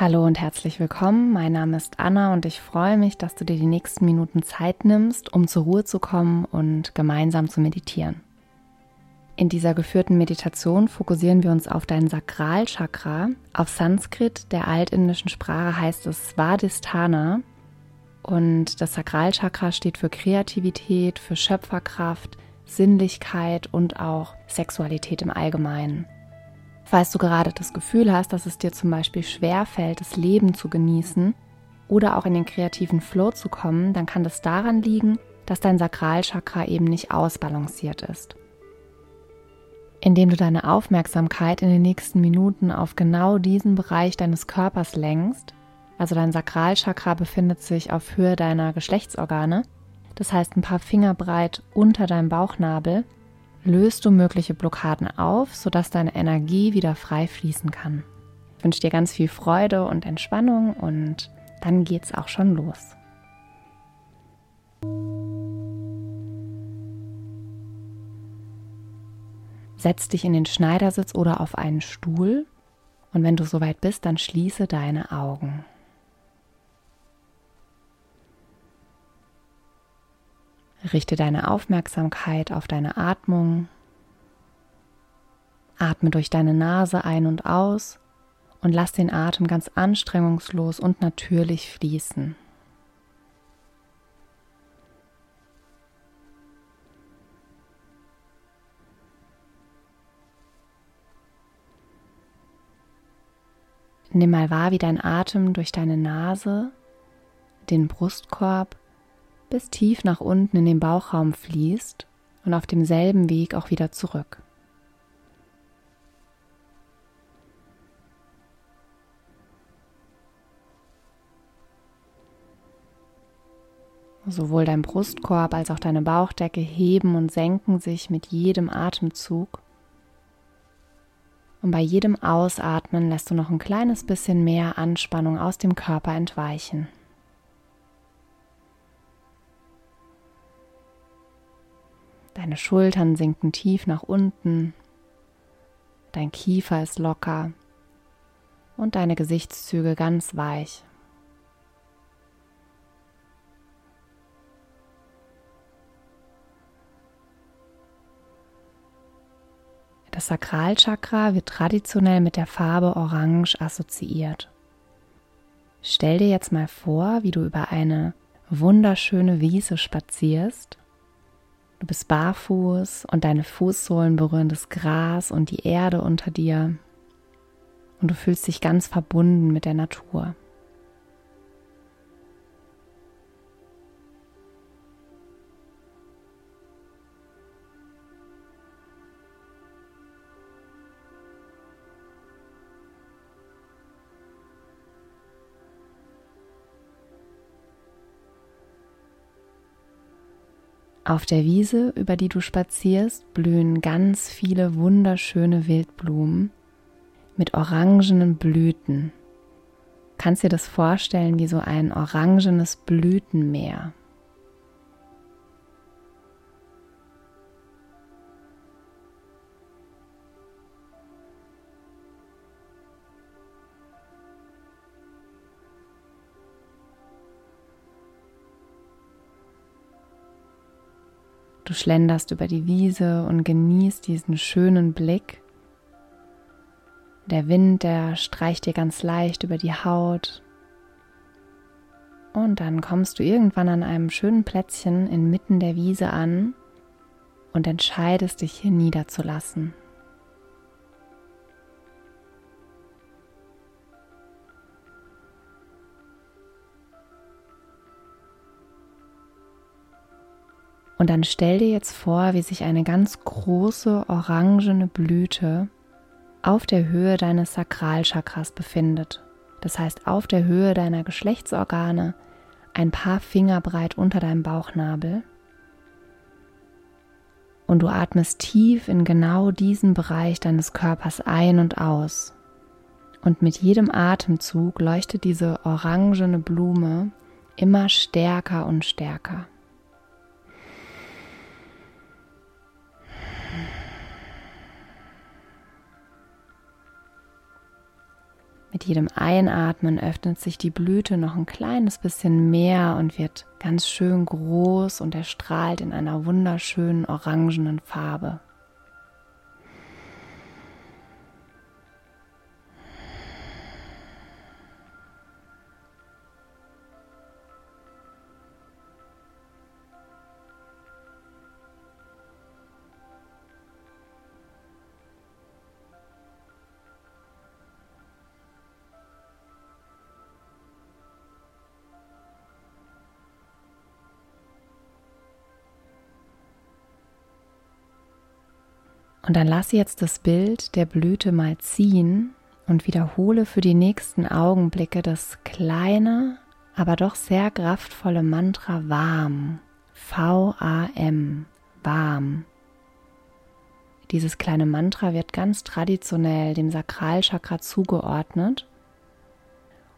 Hallo und herzlich willkommen. Mein Name ist Anna und ich freue mich, dass du dir die nächsten Minuten Zeit nimmst, um zur Ruhe zu kommen und gemeinsam zu meditieren. In dieser geführten Meditation fokussieren wir uns auf dein Sakralchakra. Auf Sanskrit, der altindischen Sprache, heißt es Svadhisthana. Und das Sakralchakra steht für Kreativität, für Schöpferkraft, Sinnlichkeit und auch Sexualität im Allgemeinen. Falls du gerade das Gefühl hast, dass es dir zum Beispiel schwer fällt, das Leben zu genießen oder auch in den kreativen Flow zu kommen, dann kann das daran liegen, dass dein Sakralchakra eben nicht ausbalanciert ist. Indem du deine Aufmerksamkeit in den nächsten Minuten auf genau diesen Bereich deines Körpers lenkst, also dein Sakralchakra befindet sich auf Höhe deiner Geschlechtsorgane, das heißt ein paar Finger breit unter deinem Bauchnabel, löst du mögliche Blockaden auf, sodass deine Energie wieder frei fließen kann. Ich wünsche dir ganz viel Freude und Entspannung und dann geht's auch schon los. Setz dich in den Schneidersitz oder auf einen Stuhl und wenn du soweit bist, dann schließe deine Augen. Richte deine Aufmerksamkeit auf deine Atmung. Atme durch deine Nase ein und aus und lass den Atem ganz anstrengungslos und natürlich fließen. Nimm mal wahr, wie dein Atem durch deine Nase, den Brustkorb bis tief nach unten in den Bauchraum fließt und auf demselben Weg auch wieder zurück. Sowohl dein Brustkorb als auch deine Bauchdecke heben und senken sich mit jedem Atemzug. Und bei jedem Ausatmen lässt du noch ein kleines bisschen mehr Anspannung aus dem Körper entweichen. Deine Schultern sinken tief nach unten, dein Kiefer ist locker und deine Gesichtszüge ganz weich. Das Sakralchakra wird traditionell mit der Farbe Orange assoziiert. Stell dir jetzt mal vor, wie du über eine wunderschöne Wiese spazierst Du bist barfuß und deine Fußsohlen berühren das Gras und die Erde unter dir. Und du fühlst dich ganz verbunden mit der Natur. Auf der Wiese, über die du spazierst, blühen ganz viele wunderschöne Wildblumen mit orangenen Blüten. Kannst dir das vorstellen wie so ein orangenes Blütenmeer. Du schlenderst über die Wiese und genießt diesen schönen Blick. Der Wind, der streicht dir ganz leicht über die Haut. Und dann kommst du irgendwann an einem schönen Plätzchen inmitten der Wiese an und entscheidest dich hier niederzulassen. Und dann stell dir jetzt vor, wie sich eine ganz große orangene Blüte auf der Höhe deines Sakralchakras befindet. Das heißt auf der Höhe deiner Geschlechtsorgane, ein paar Finger breit unter deinem Bauchnabel. Und du atmest tief in genau diesen Bereich deines Körpers ein und aus. Und mit jedem Atemzug leuchtet diese orangene Blume immer stärker und stärker. Mit jedem Einatmen öffnet sich die Blüte noch ein kleines bisschen mehr und wird ganz schön groß und erstrahlt in einer wunderschönen orangenen Farbe. Und dann lass jetzt das Bild der Blüte mal ziehen und wiederhole für die nächsten Augenblicke das kleine, aber doch sehr kraftvolle Mantra warm. V-A-M, warm. Dieses kleine Mantra wird ganz traditionell dem Sakralchakra zugeordnet.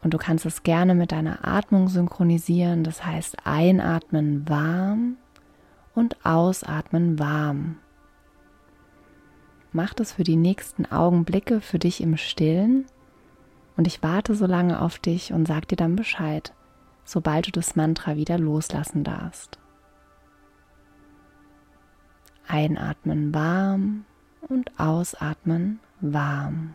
Und du kannst es gerne mit deiner Atmung synchronisieren. Das heißt, einatmen warm und ausatmen warm. Mach das für die nächsten Augenblicke für dich im Stillen und ich warte so lange auf dich und sag dir dann Bescheid, sobald du das Mantra wieder loslassen darfst. Einatmen warm und ausatmen warm.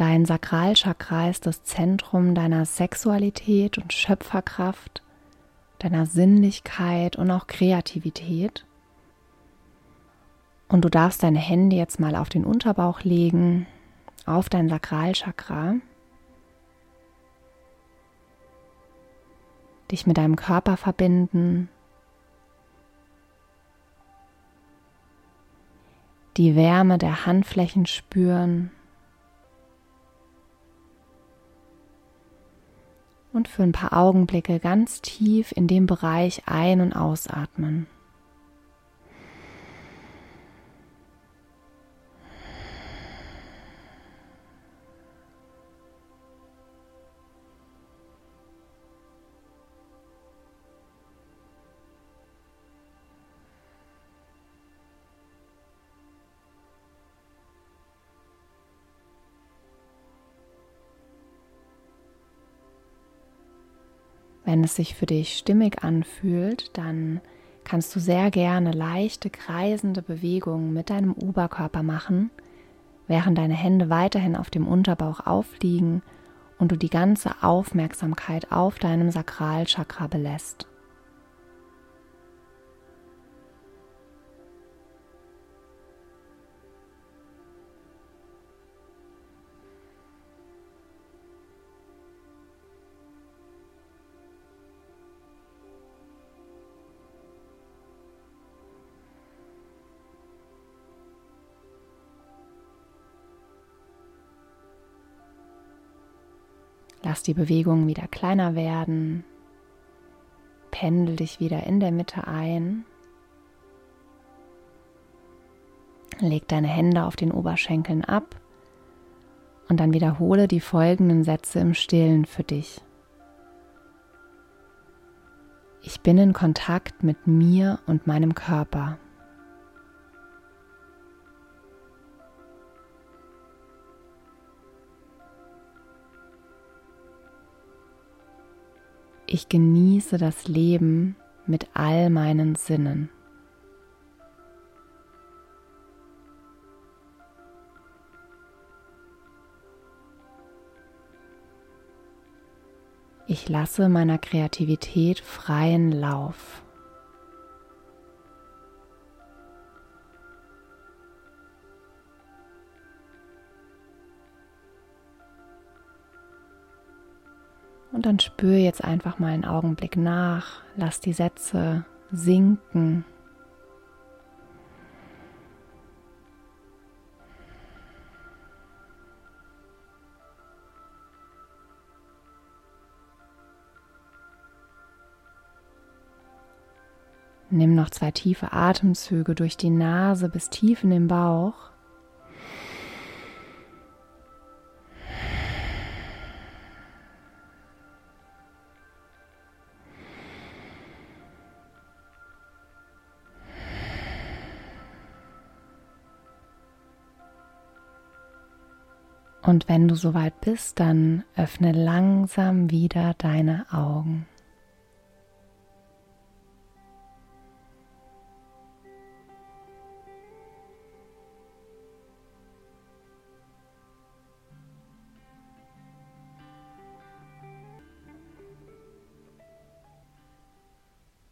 Dein Sakralchakra ist das Zentrum deiner Sexualität und Schöpferkraft, deiner Sinnlichkeit und auch Kreativität. Und du darfst deine Hände jetzt mal auf den Unterbauch legen, auf dein Sakralchakra. Dich mit deinem Körper verbinden. Die Wärme der Handflächen spüren und für ein paar Augenblicke ganz tief in dem Bereich ein- und ausatmen. Wenn es sich für dich stimmig anfühlt, dann kannst du sehr gerne leichte kreisende Bewegungen mit deinem Oberkörper machen, während deine Hände weiterhin auf dem Unterbauch aufliegen und du die ganze Aufmerksamkeit auf deinem Sakralchakra belässt. Lass die Bewegungen wieder kleiner werden. Pendel dich wieder in der Mitte ein. Leg deine Hände auf den Oberschenkeln ab und dann wiederhole die folgenden Sätze im Stillen für dich. Ich bin in Kontakt mit mir und meinem Körper. Ich genieße das Leben mit all meinen Sinnen. Ich lasse meiner Kreativität freien Lauf. Und dann spür jetzt einfach mal einen Augenblick nach, lass die Sätze sinken. Nimm noch zwei tiefe Atemzüge durch die Nase bis tief in den Bauch. Und wenn du soweit bist, dann öffne langsam wieder deine Augen.